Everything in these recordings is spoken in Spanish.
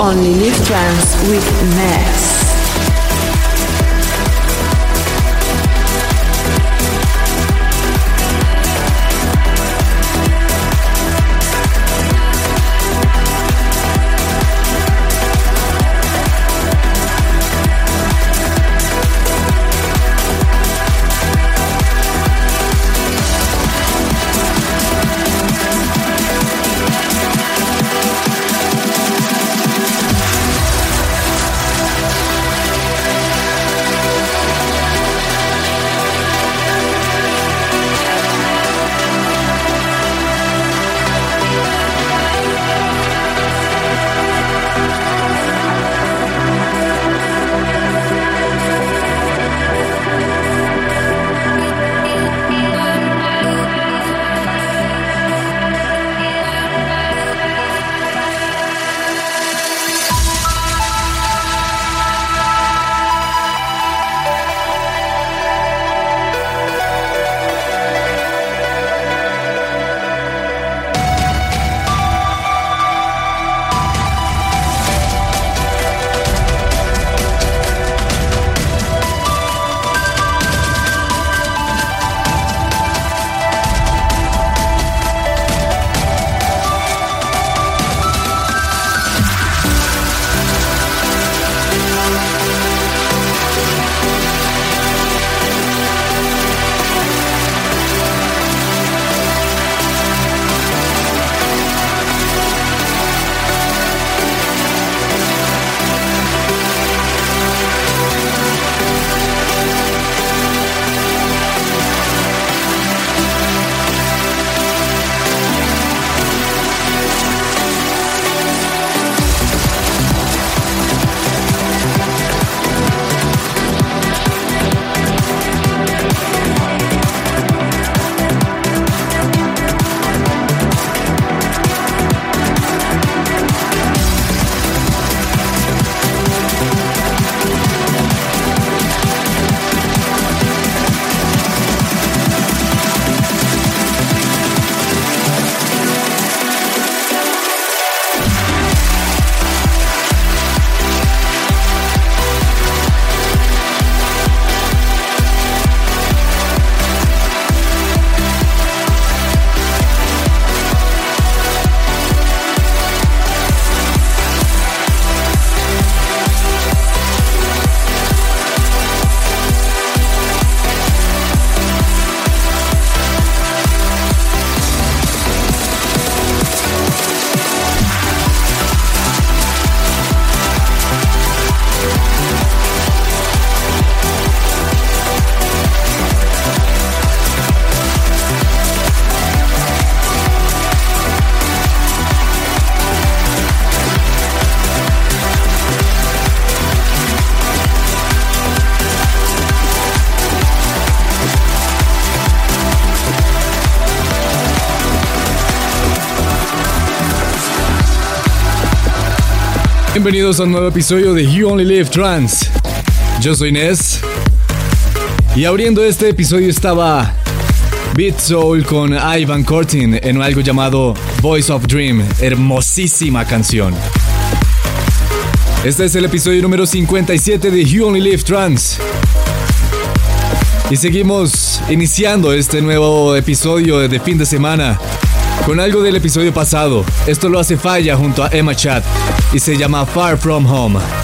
Only Live Trance with Ness. Bienvenidos a un nuevo episodio de You Only Live Trans. Yo soy Ness. Y abriendo este episodio estaba Beat Soul con Ivan Cortin en algo llamado Voice of Dream. Hermosísima canción. Este es el episodio número 57 de You Only Live Trans. Y seguimos iniciando este nuevo episodio de fin de semana con algo del episodio pasado. Esto lo hace Falla junto a Emma Chat y se llama Far From Home.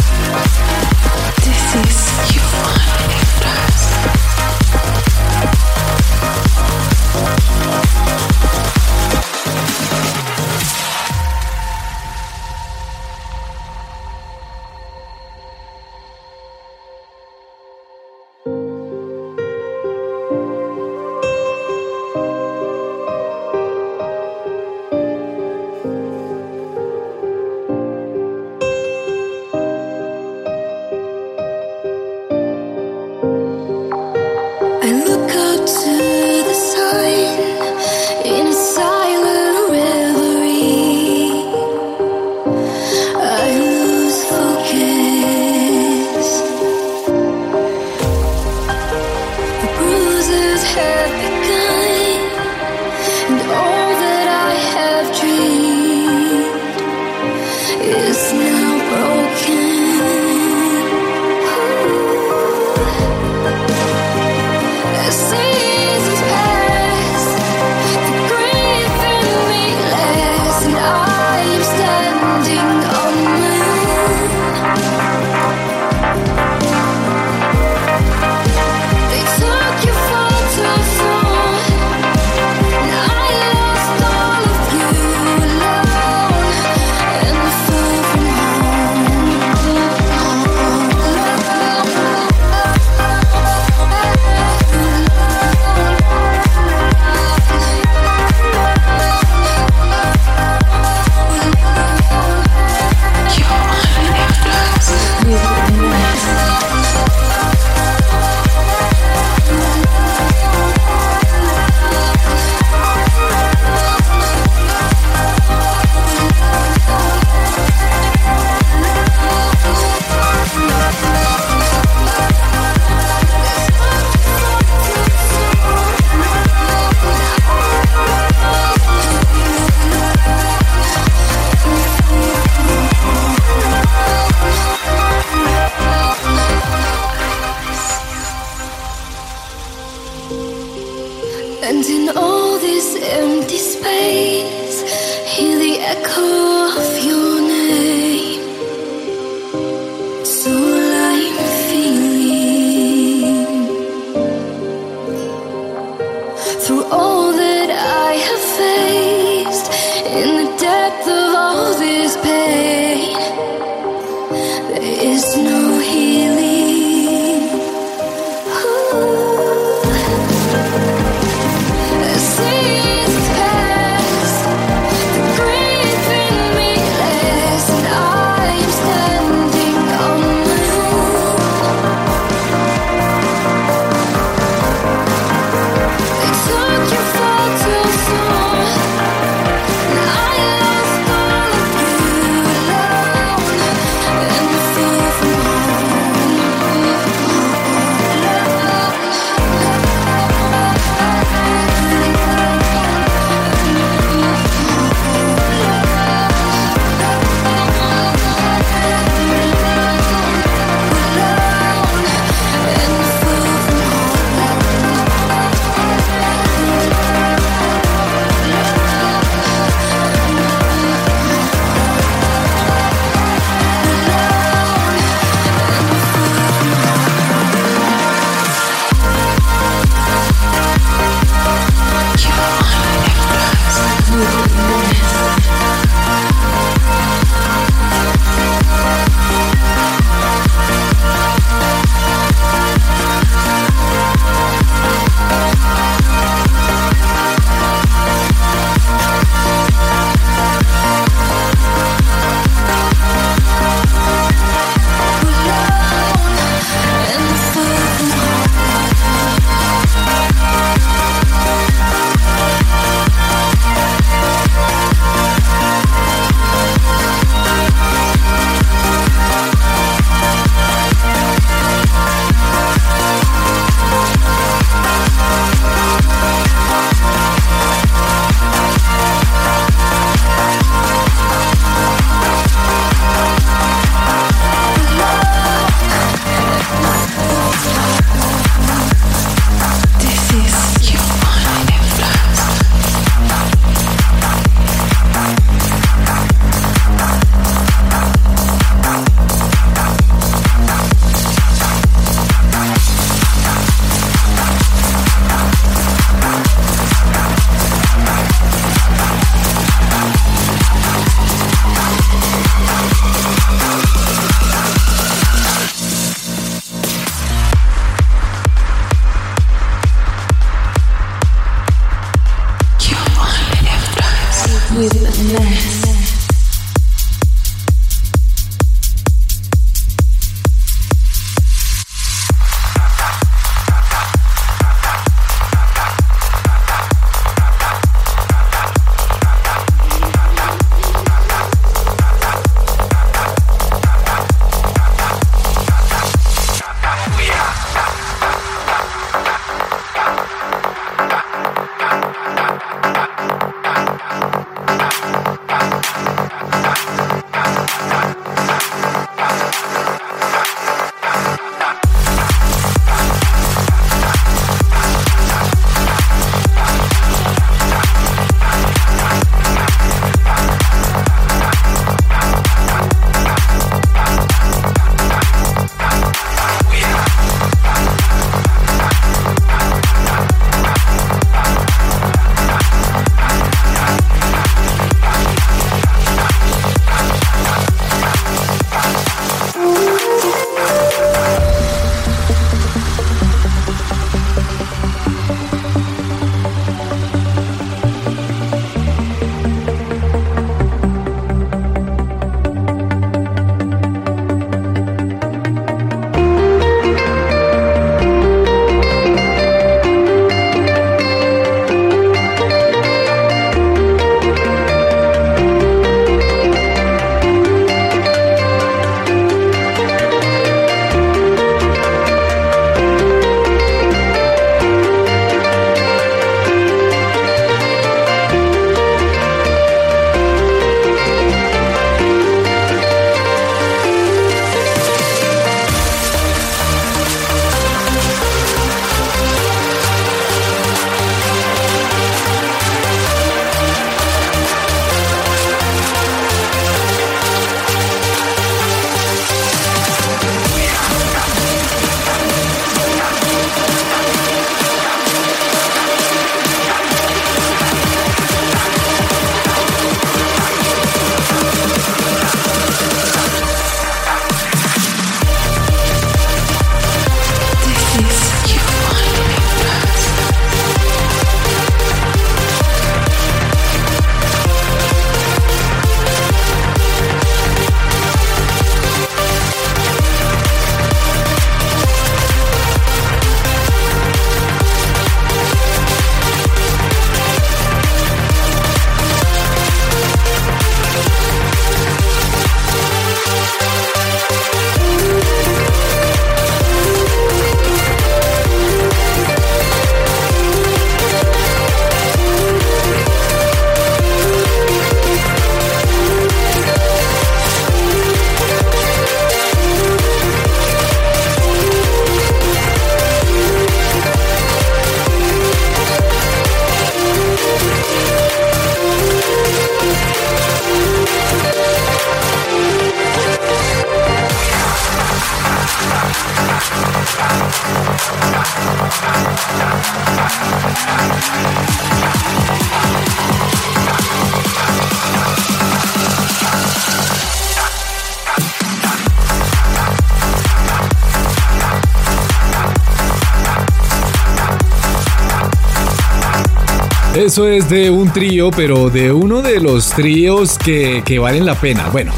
Eso es de un trío, pero de uno de los tríos que, que valen la pena. Bueno,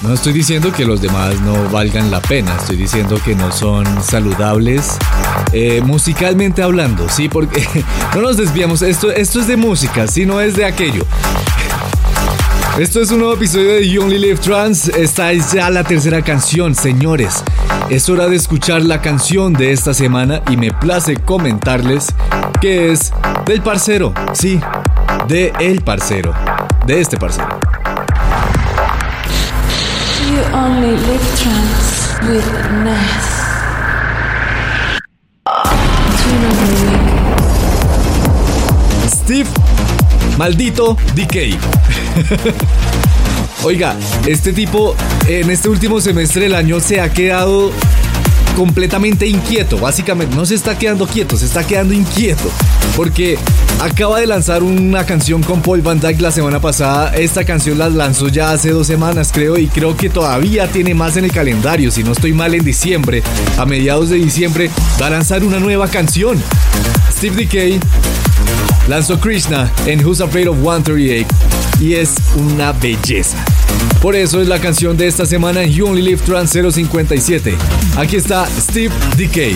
no estoy diciendo que los demás no valgan la pena, estoy diciendo que no son saludables eh, musicalmente hablando, ¿sí? Porque no nos desviamos, esto, esto es de música, si no es de aquello. Esto es un nuevo episodio de You Only Live Trans. Esta es ya la tercera canción, señores. Es hora de escuchar la canción de esta semana y me place comentarles que es del parcero, sí, de el parcero, de este parcero. You only live trans with. Steve, maldito DK. Oiga, este tipo en este último semestre del año se ha quedado completamente inquieto, básicamente no se está quedando quieto, se está quedando inquieto, porque acaba de lanzar una canción con Paul Van Dyke la semana pasada, esta canción la lanzó ya hace dos semanas creo y creo que todavía tiene más en el calendario, si no estoy mal en diciembre, a mediados de diciembre va a lanzar una nueva canción. Steve Decay lanzó Krishna en Who's Afraid of 138 y es una belleza. Por eso es la canción de esta semana You Only Live Trans 057. Aquí está Steve Decay.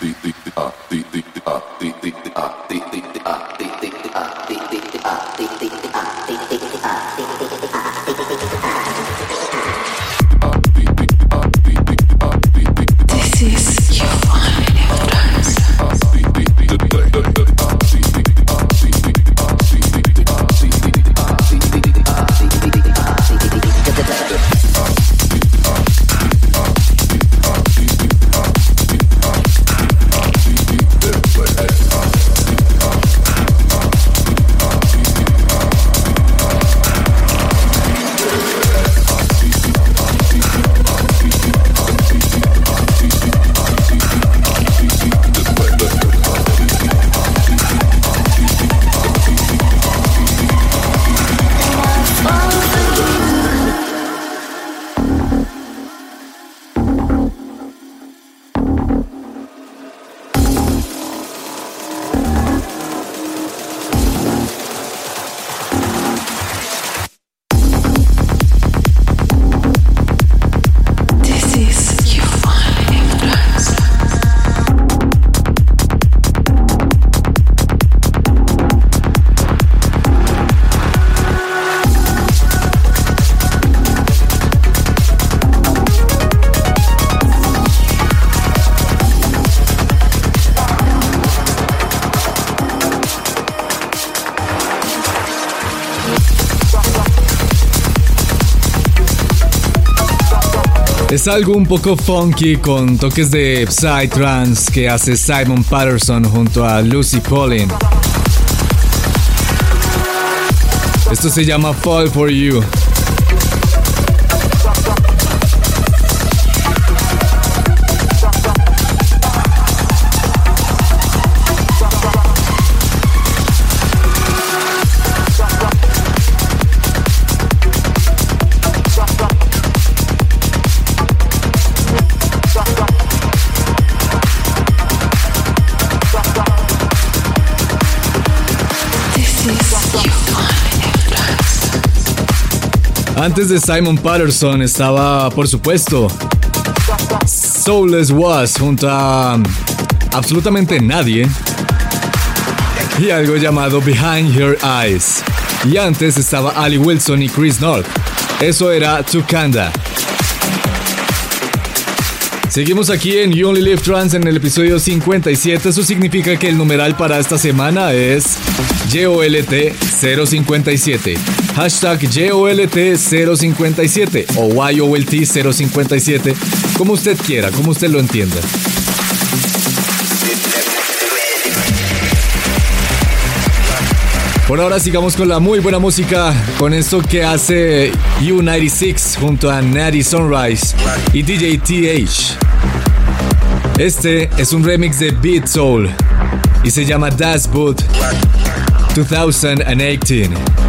the the the uh, the the uh, the the algo un poco funky con toques de psytrance que hace Simon Patterson junto a Lucy Collin. Esto se llama Fall for You. Antes de Simon Patterson estaba, por supuesto, Soulless Was junto a absolutamente nadie y algo llamado Behind Your Eyes. Y antes estaba Ali Wilson y Chris North. Eso era Tukanda. Seguimos aquí en You Only Live Trans en el episodio 57. Eso significa que el numeral para esta semana es YOLT 057. Hashtag YOLT 057 o YOLT 057. Como usted quiera, como usted lo entienda. Por ahora sigamos con la muy buena música, con esto que hace U96 junto a Natty Sunrise y DJ TH. Este es un remix de Beat Soul y se llama Das Boot 2018.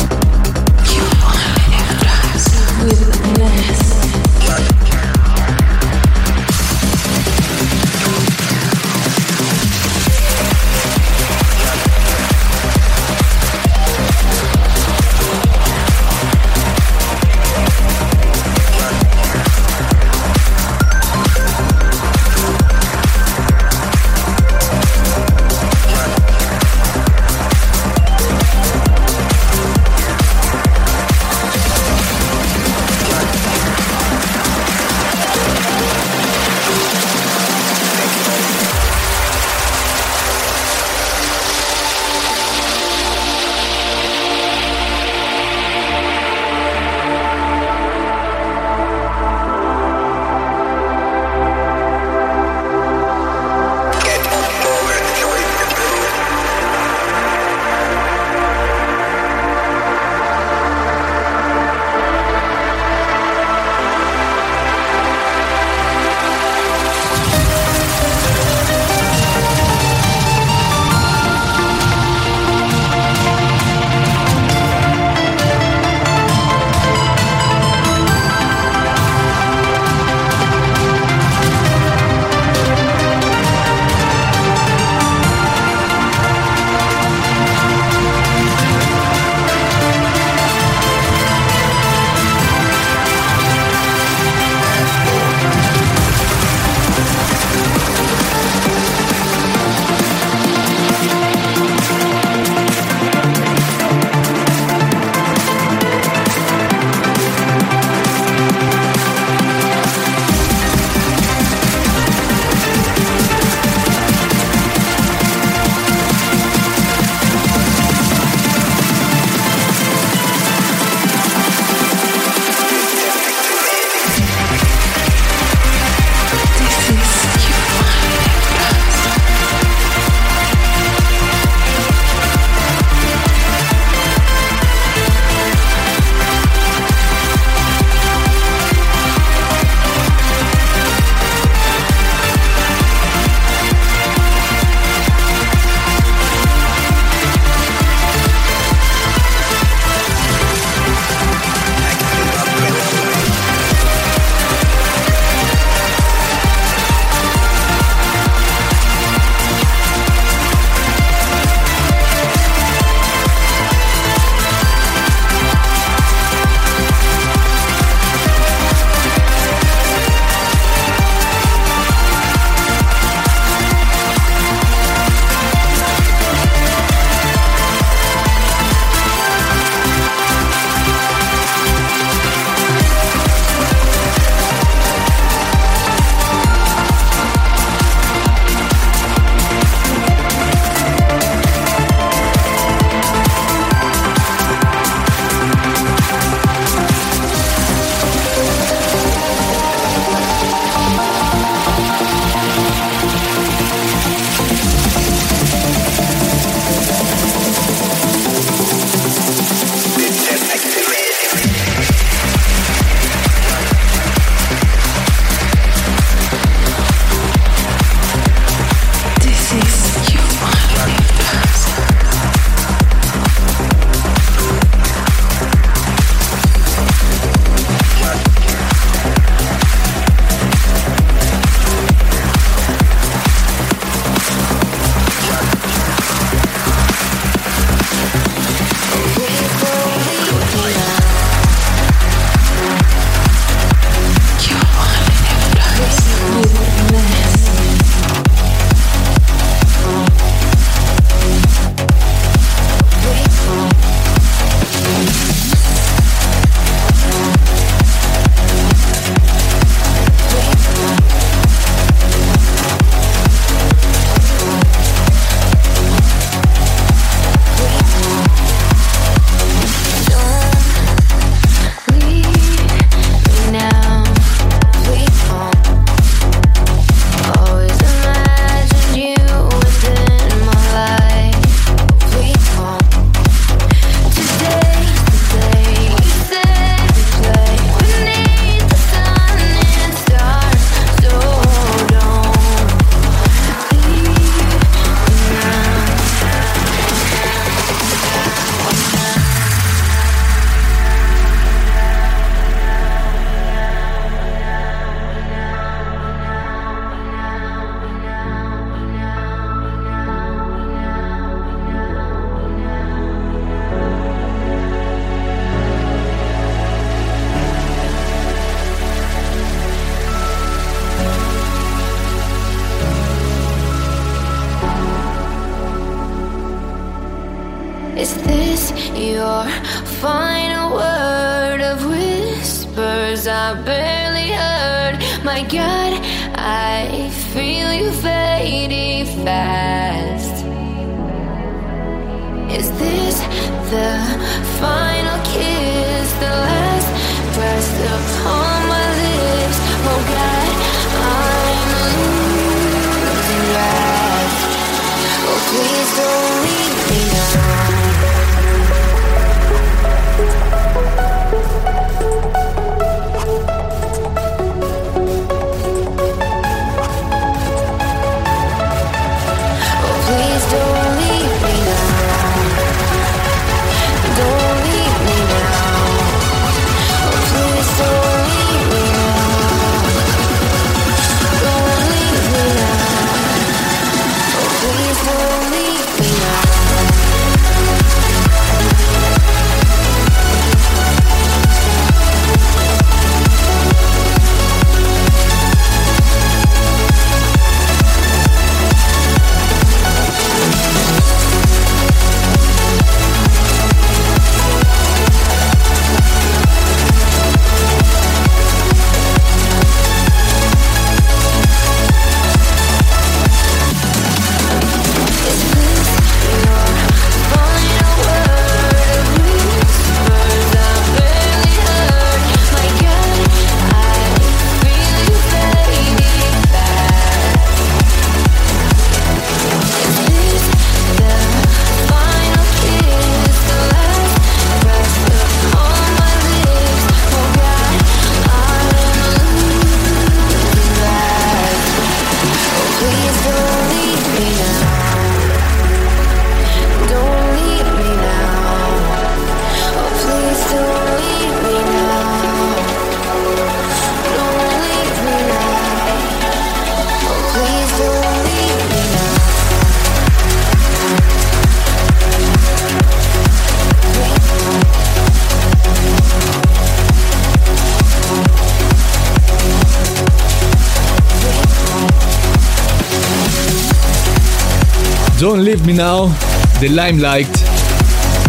Leave Me Now de Limelight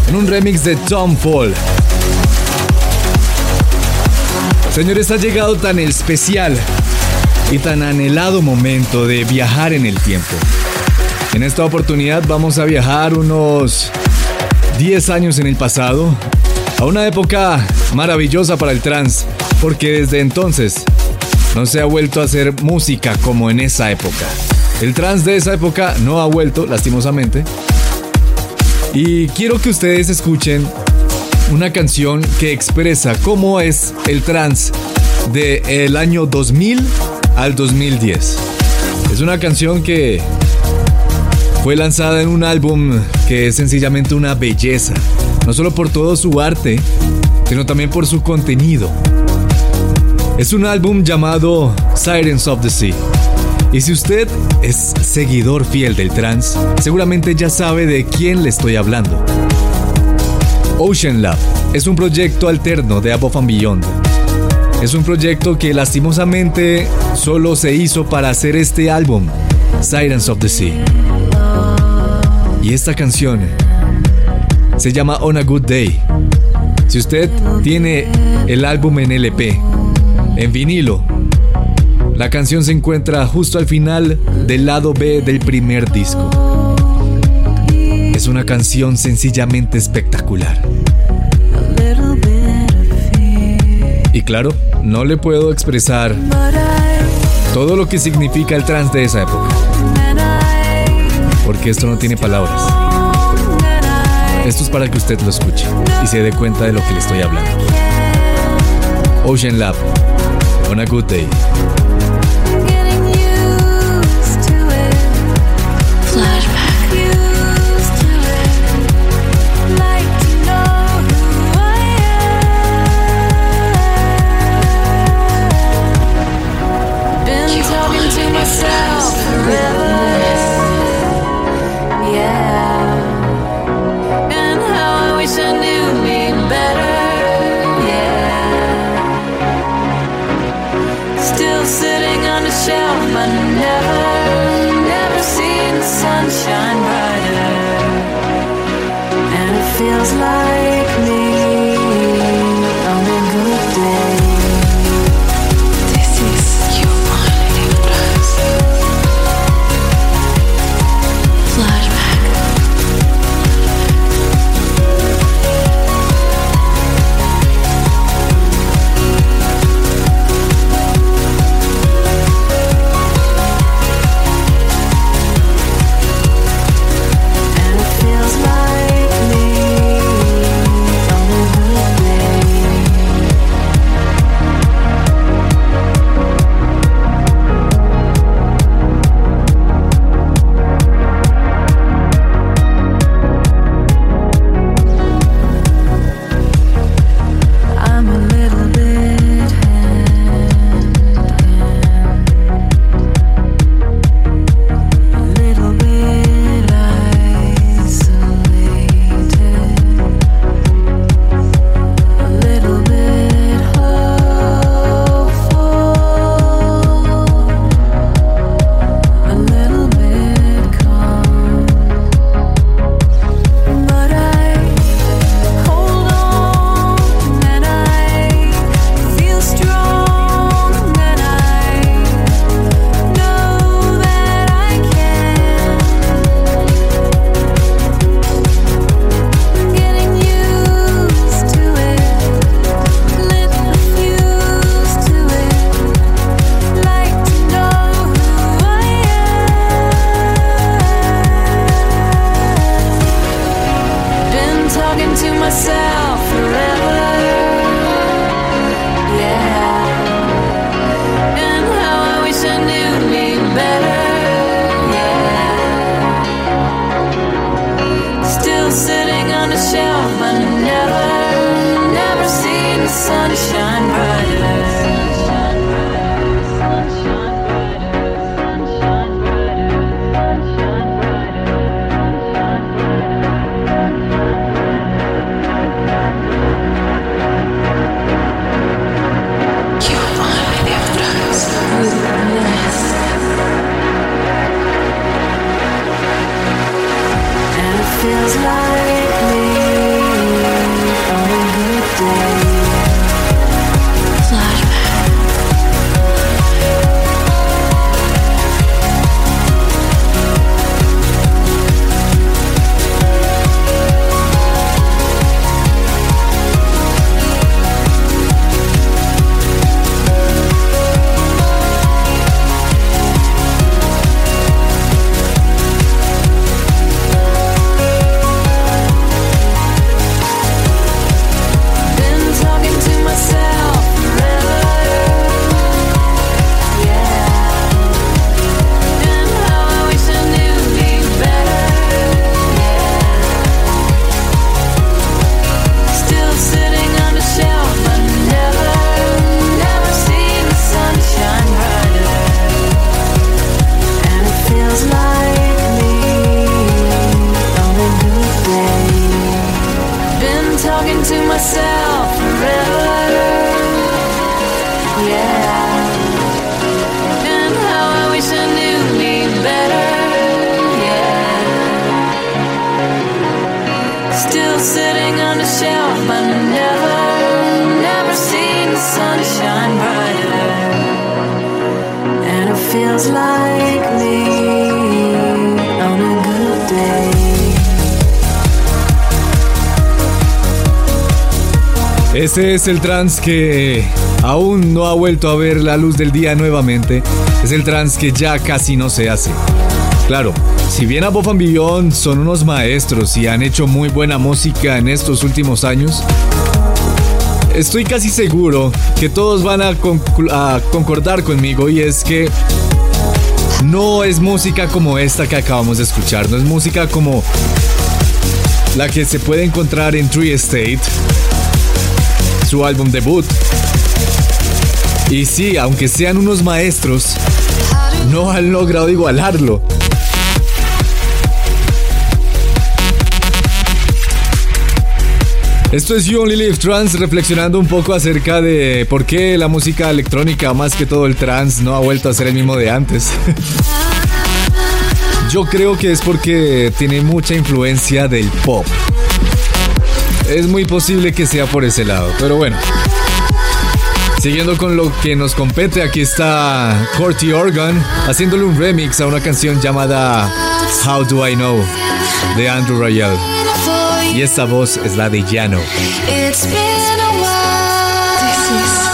en un remix de Tom Paul. Señores, ha llegado tan especial y tan anhelado momento de viajar en el tiempo. En esta oportunidad vamos a viajar unos 10 años en el pasado, a una época maravillosa para el trance, porque desde entonces no se ha vuelto a hacer música como en esa época. El trance de esa época no ha vuelto, lastimosamente. Y quiero que ustedes escuchen una canción que expresa cómo es el trance del año 2000 al 2010. Es una canción que fue lanzada en un álbum que es sencillamente una belleza, no solo por todo su arte, sino también por su contenido. Es un álbum llamado Sirens of the Sea. Y si usted es seguidor fiel del trance, seguramente ya sabe de quién le estoy hablando. Ocean Lab es un proyecto alterno de Above and Beyond. Es un proyecto que lastimosamente solo se hizo para hacer este álbum, Sirens of the Sea. Y esta canción se llama On a Good Day. Si usted tiene el álbum en LP, en vinilo, la canción se encuentra justo al final del lado B del primer disco. Es una canción sencillamente espectacular. Y claro, no le puedo expresar todo lo que significa el trance de esa época, porque esto no tiene palabras. Esto es para que usted lo escuche y se dé cuenta de lo que le estoy hablando. Ocean Lab, on a good day. life. Es el trance que aún no ha vuelto a ver la luz del día nuevamente. Es el trance que ya casi no se hace. Claro, si bien Above and son unos maestros y han hecho muy buena música en estos últimos años, estoy casi seguro que todos van a, a concordar conmigo y es que no es música como esta que acabamos de escuchar, no es música como la que se puede encontrar en Tree State, su álbum debut. Y sí, aunque sean unos maestros, no han logrado igualarlo. Esto es You Only Live Trans reflexionando un poco acerca de por qué la música electrónica, más que todo el trans, no ha vuelto a ser el mismo de antes. Yo creo que es porque tiene mucha influencia del pop es muy posible que sea por ese lado, pero bueno. Siguiendo con lo que nos compete, aquí está Corty Organ haciéndole un remix a una canción llamada How Do I Know de Andrew Royal. Y esta voz es la de Llano. It's been a while.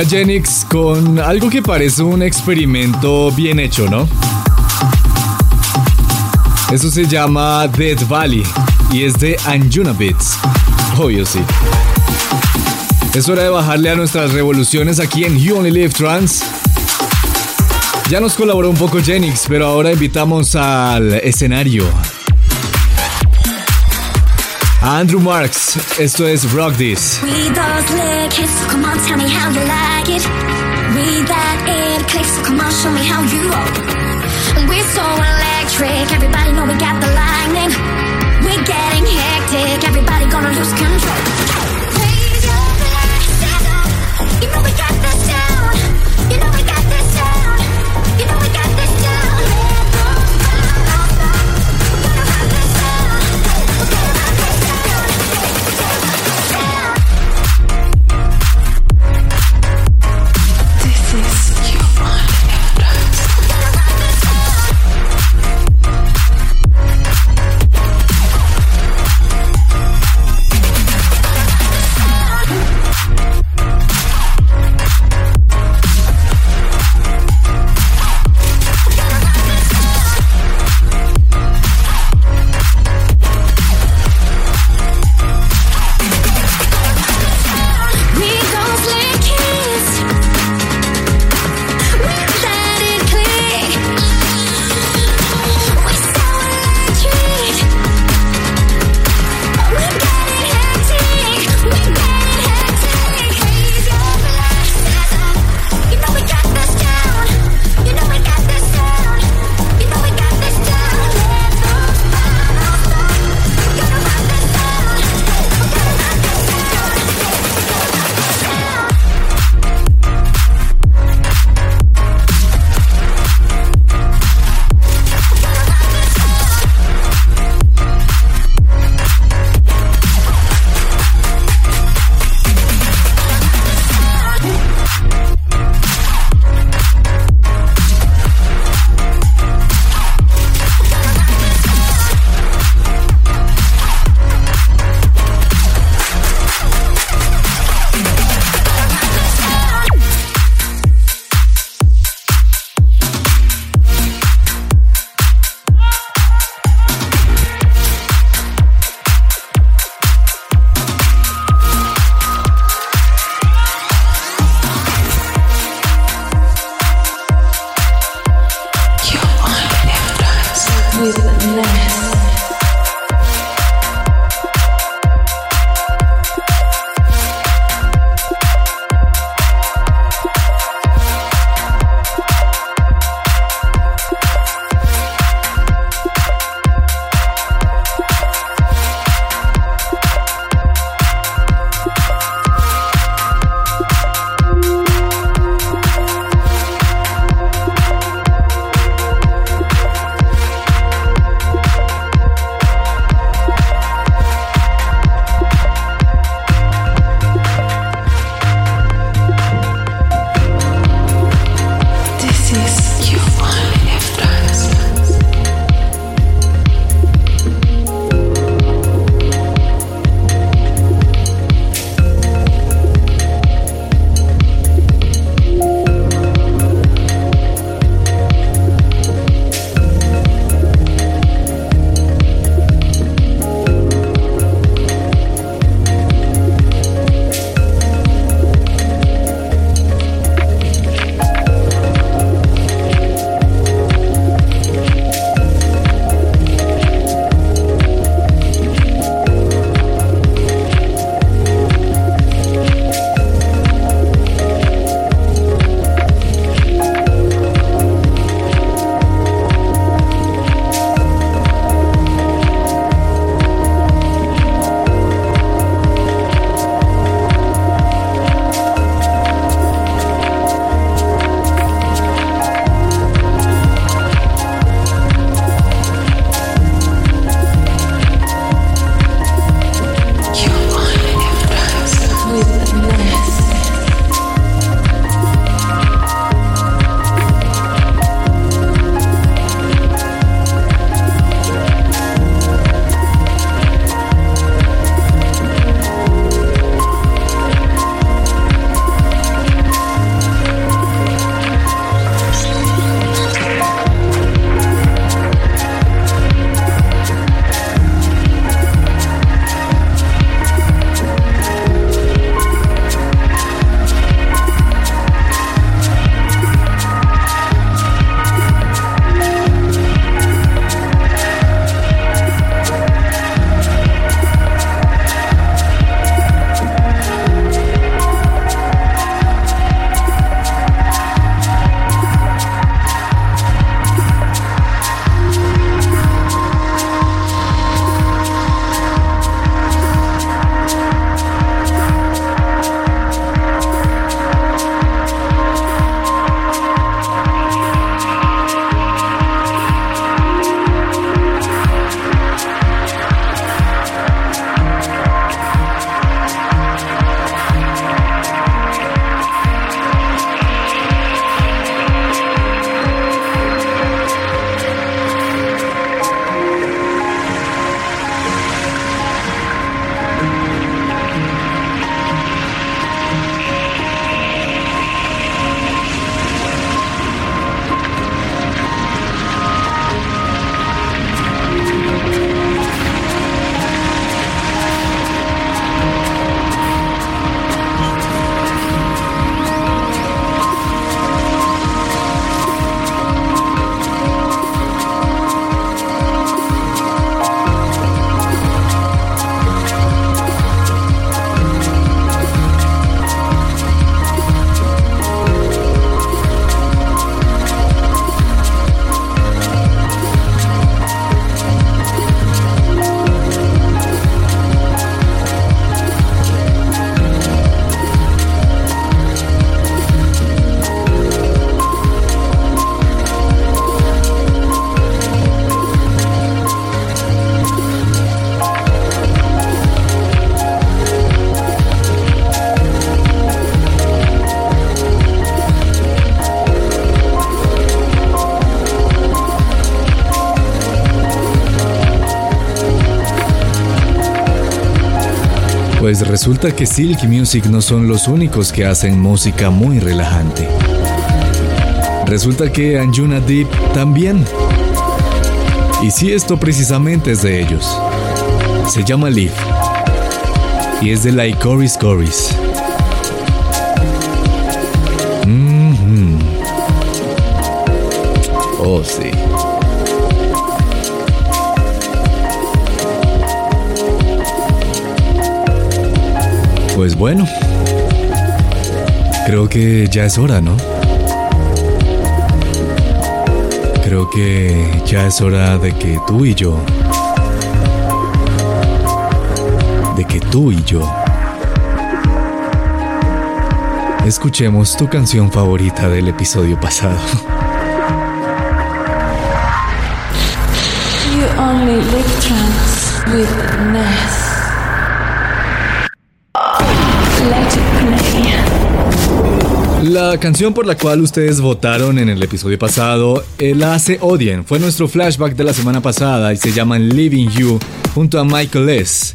Era Genix con algo que parece un experimento bien hecho, ¿no? Eso se llama Dead Valley y es de Anjuna Beats. Obvio sí. Es hora de bajarle a nuestras revoluciones aquí en You Only Live Trans. Ya nos colaboró un poco Genix, pero ahora invitamos al escenario a Andrew Marks. Esto es Rock This. Read those lyrics, come on, tell me how you like it. Read that it clicks, come on, show me how you roll. We're so electric, everybody know we got the lightning. We're getting hectic, everybody gonna lose control. Resulta que Silk Music no son los únicos que hacen música muy relajante. Resulta que Anjuna Deep también. Y sí, esto precisamente es de ellos. Se llama Leaf. Y es de la Icoris Coris. Mhm. Oh, sí. Pues bueno, creo que ya es hora, ¿no? Creo que ya es hora de que tú y yo, de que tú y yo, escuchemos tu canción favorita del episodio pasado. You only live trance with La canción por la cual ustedes votaron en el episodio pasado eh, la hace Odien. Fue nuestro flashback de la semana pasada y se llama Living You junto a Michael S.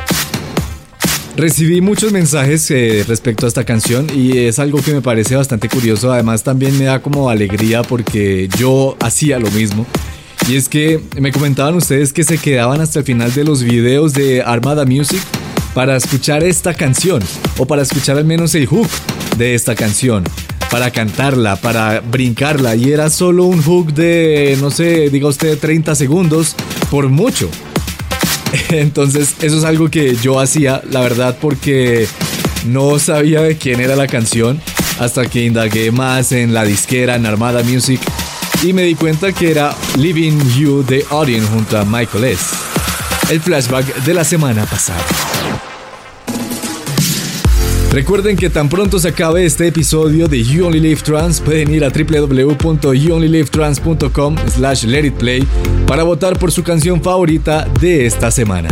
Recibí muchos mensajes eh, respecto a esta canción y es algo que me parece bastante curioso. Además también me da como alegría porque yo hacía lo mismo. Y es que me comentaban ustedes que se quedaban hasta el final de los videos de Armada Music para escuchar esta canción o para escuchar al menos el hook de esta canción, para cantarla, para brincarla y era solo un hook de, no sé, diga usted 30 segundos por mucho. Entonces eso es algo que yo hacía, la verdad, porque no sabía de quién era la canción hasta que indagué más en la disquera, en Armada Music y me di cuenta que era Living You de Audien junto a Michael S. El flashback de la semana pasada. Recuerden que tan pronto se acabe este episodio de You Only Live Trans, pueden ir a www.youonlylivetrans.com slash let it play para votar por su canción favorita de esta semana.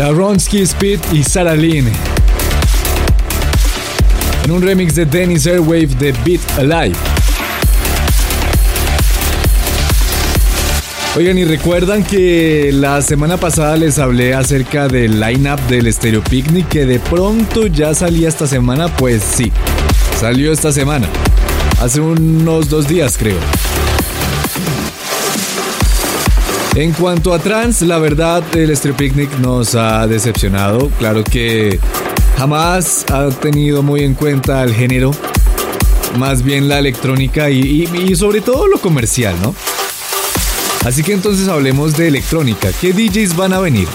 Era Ronsky Speed y Sarah Lynn. En un remix de Dennis Airwave de Beat Alive. Oigan, y recuerdan que la semana pasada les hablé acerca del lineup del Stereo Picnic que de pronto ya salía esta semana. Pues sí, salió esta semana. Hace unos dos días, creo. En cuanto a trans, la verdad, el Stereo Picnic nos ha decepcionado. Claro que jamás ha tenido muy en cuenta el género, más bien la electrónica y, y, y sobre todo lo comercial, ¿no? Así que entonces hablemos de electrónica. ¿Qué DJs van a venir?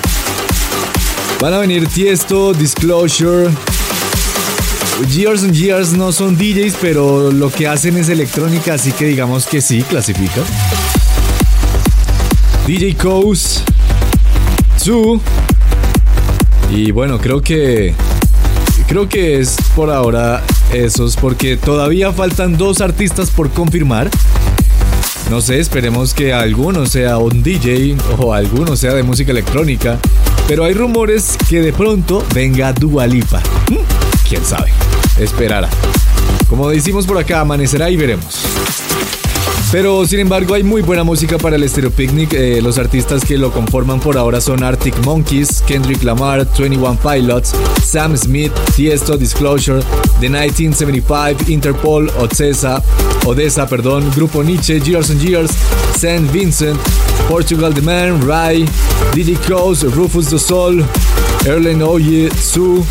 Van a venir Tiesto, Disclosure. Years and Years no son DJs, pero lo que hacen es electrónica, así que digamos que sí, clasifica. DJ Coase, Zoo. Y bueno, creo que. Creo que es por ahora esos, porque todavía faltan dos artistas por confirmar. No sé, esperemos que alguno sea un DJ o alguno sea de música electrónica. Pero hay rumores que de pronto venga Dua Lipa. ¿Mm? ¿Quién sabe? Esperará. Como decimos por acá, amanecerá y veremos. Pero sin embargo hay muy buena música para el Stereo Picnic. Eh, los artistas que lo conforman por ahora son Arctic Monkeys, Kendrick Lamar, 21 Pilots, Sam Smith, Tiesto, Disclosure, The 1975, Interpol, Odessa, Odessa, perdón, Grupo Nietzsche, Years and Years, Saint Vincent, Portugal The Man, Rai, DJ Coase, Rufus the Sol, Erlen Oye, Sue,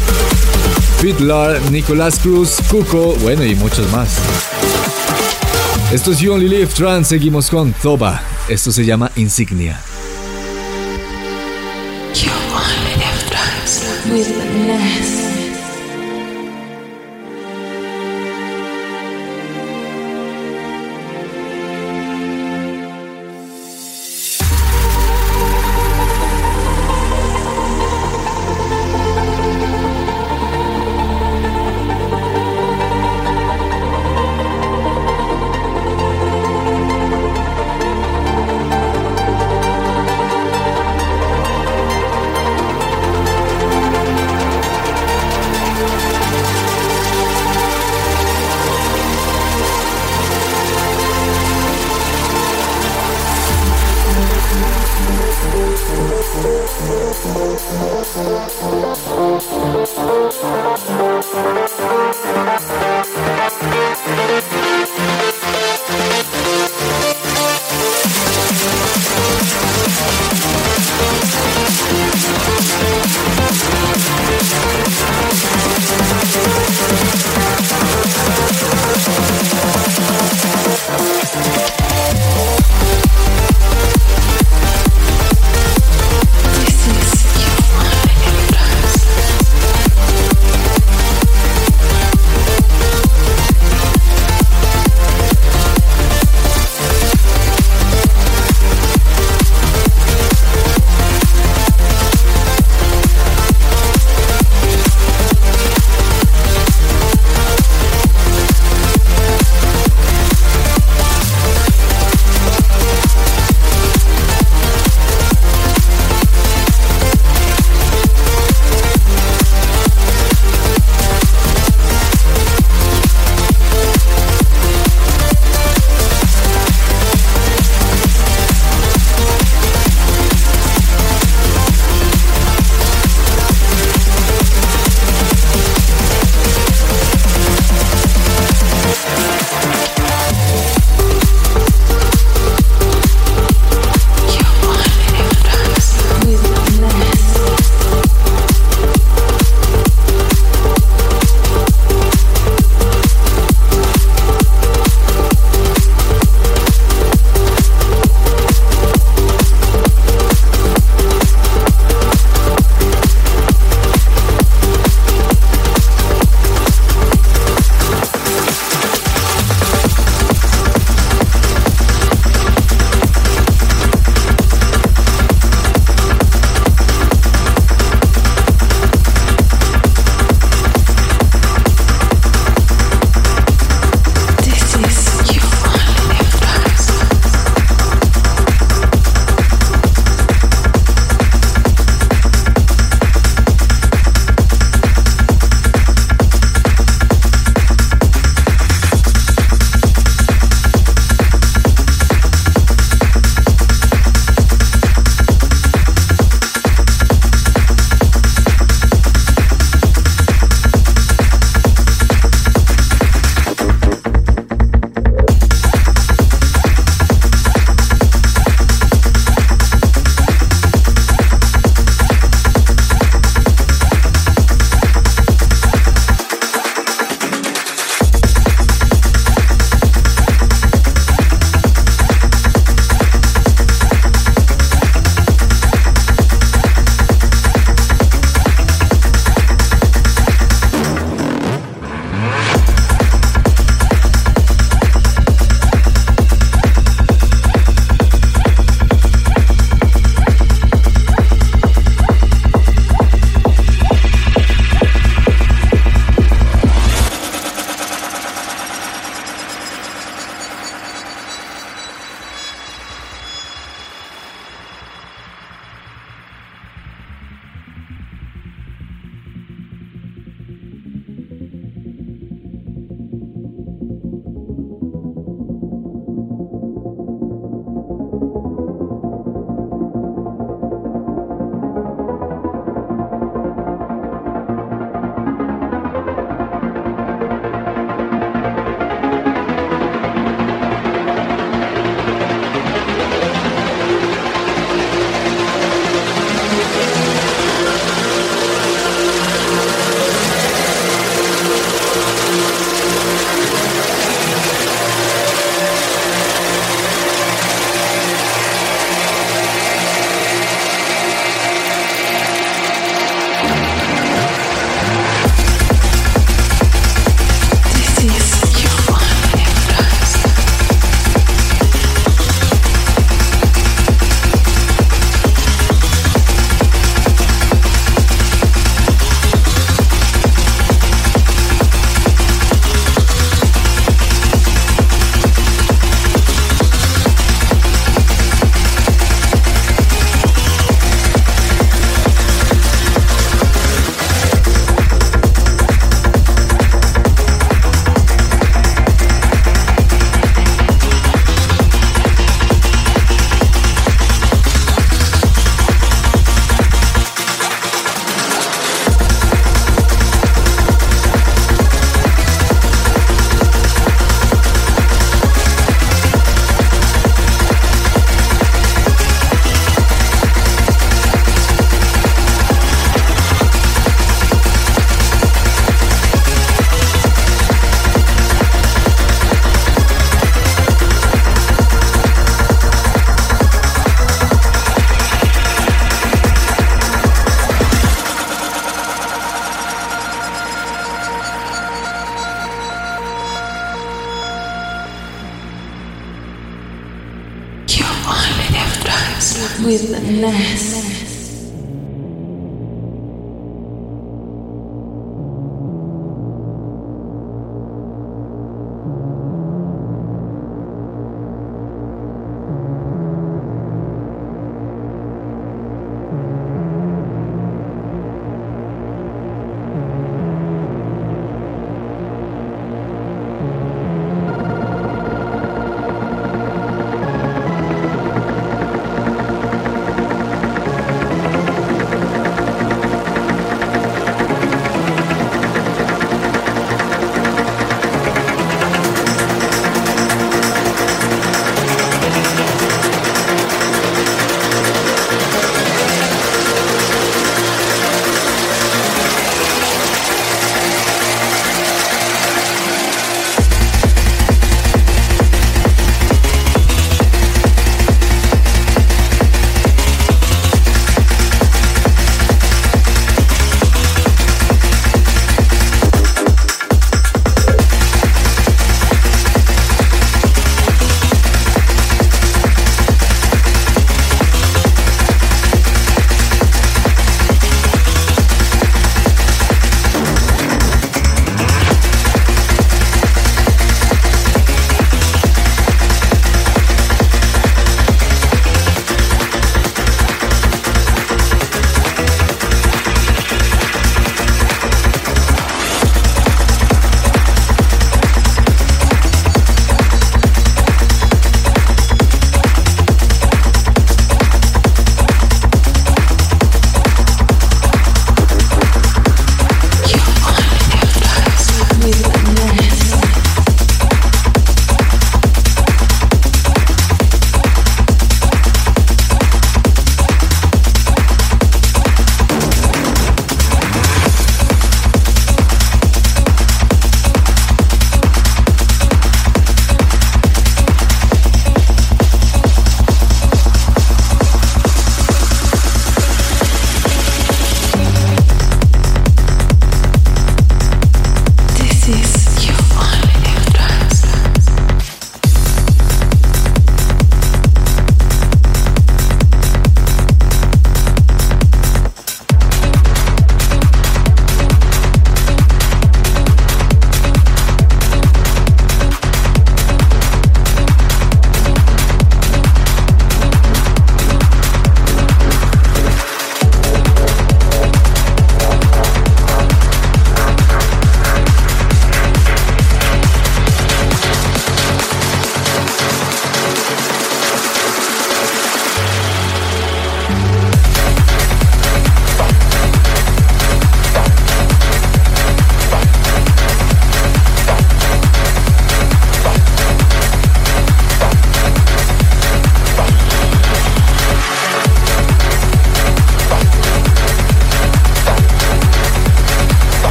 Fitlar, Nicolás Cruz, Cuco, bueno y muchos más. Esto es You Only Live Trans, seguimos con Zoba. Esto se llama Insignia. You only live trance with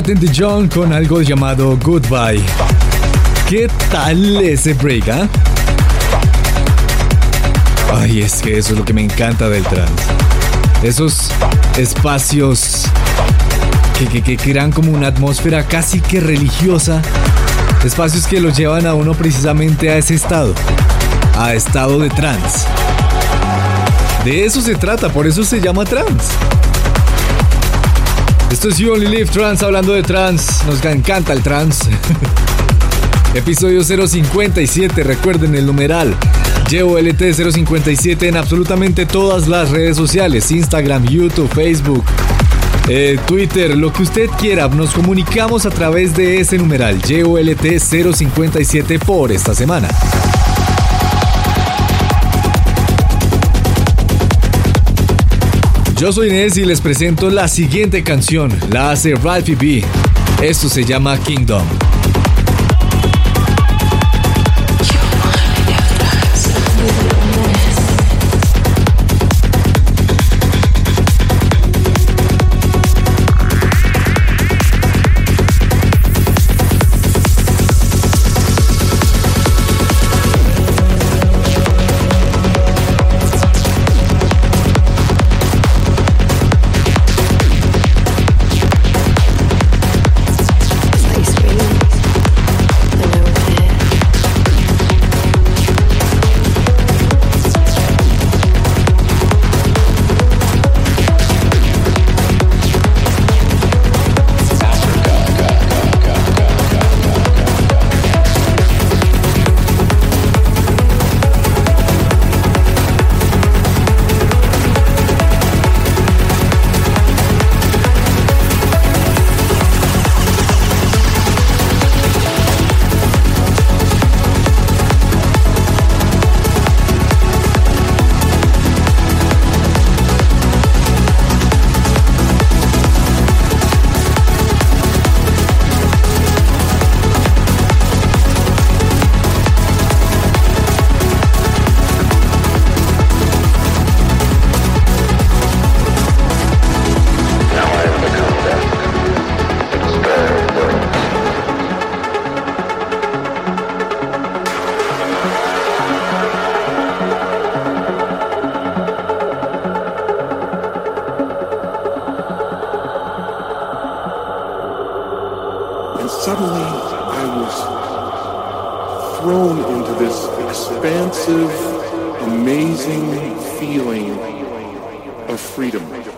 Martin DeJong con algo llamado Goodbye. ¿Qué tal ese break, ah? Ay, es que eso es lo que me encanta del trance. Esos espacios que, que, que crean como una atmósfera casi que religiosa. Espacios que lo llevan a uno precisamente a ese estado. A estado de trance. De eso se trata, por eso se llama trance. Esto es You Only Live Trans hablando de trans. Nos encanta el trans. Episodio 057, recuerden el numeral. YOLT 057 en absolutamente todas las redes sociales: Instagram, YouTube, Facebook, eh, Twitter, lo que usted quiera. Nos comunicamos a través de ese numeral YOLT 057 por esta semana. Yo soy Inés y les presento la siguiente canción. La hace Ralphie B. Esto se llama Kingdom. Suddenly I was thrown into this expansive, amazing feeling of freedom.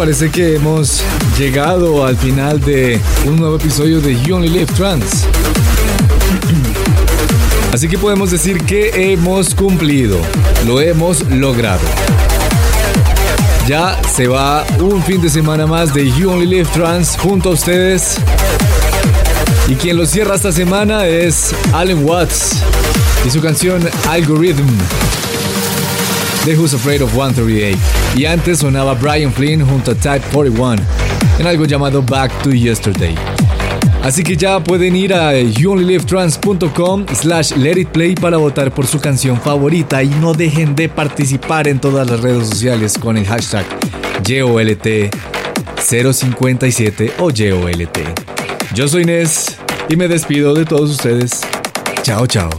Parece que hemos llegado al final de un nuevo episodio de You Only Live Trans. Así que podemos decir que hemos cumplido, lo hemos logrado. Ya se va un fin de semana más de You Only Live Trans junto a ustedes. Y quien lo cierra esta semana es Alan Watts y su canción Algorithm de Who's Afraid of 138. Y antes sonaba Brian Flynn junto a Type 41 en algo llamado Back to Yesterday. Así que ya pueden ir a youonlylivetrans.com slash letitplay para votar por su canción favorita y no dejen de participar en todas las redes sociales con el hashtag YOLT057 o YOLT. Yo soy Nes y me despido de todos ustedes. Chao, chao.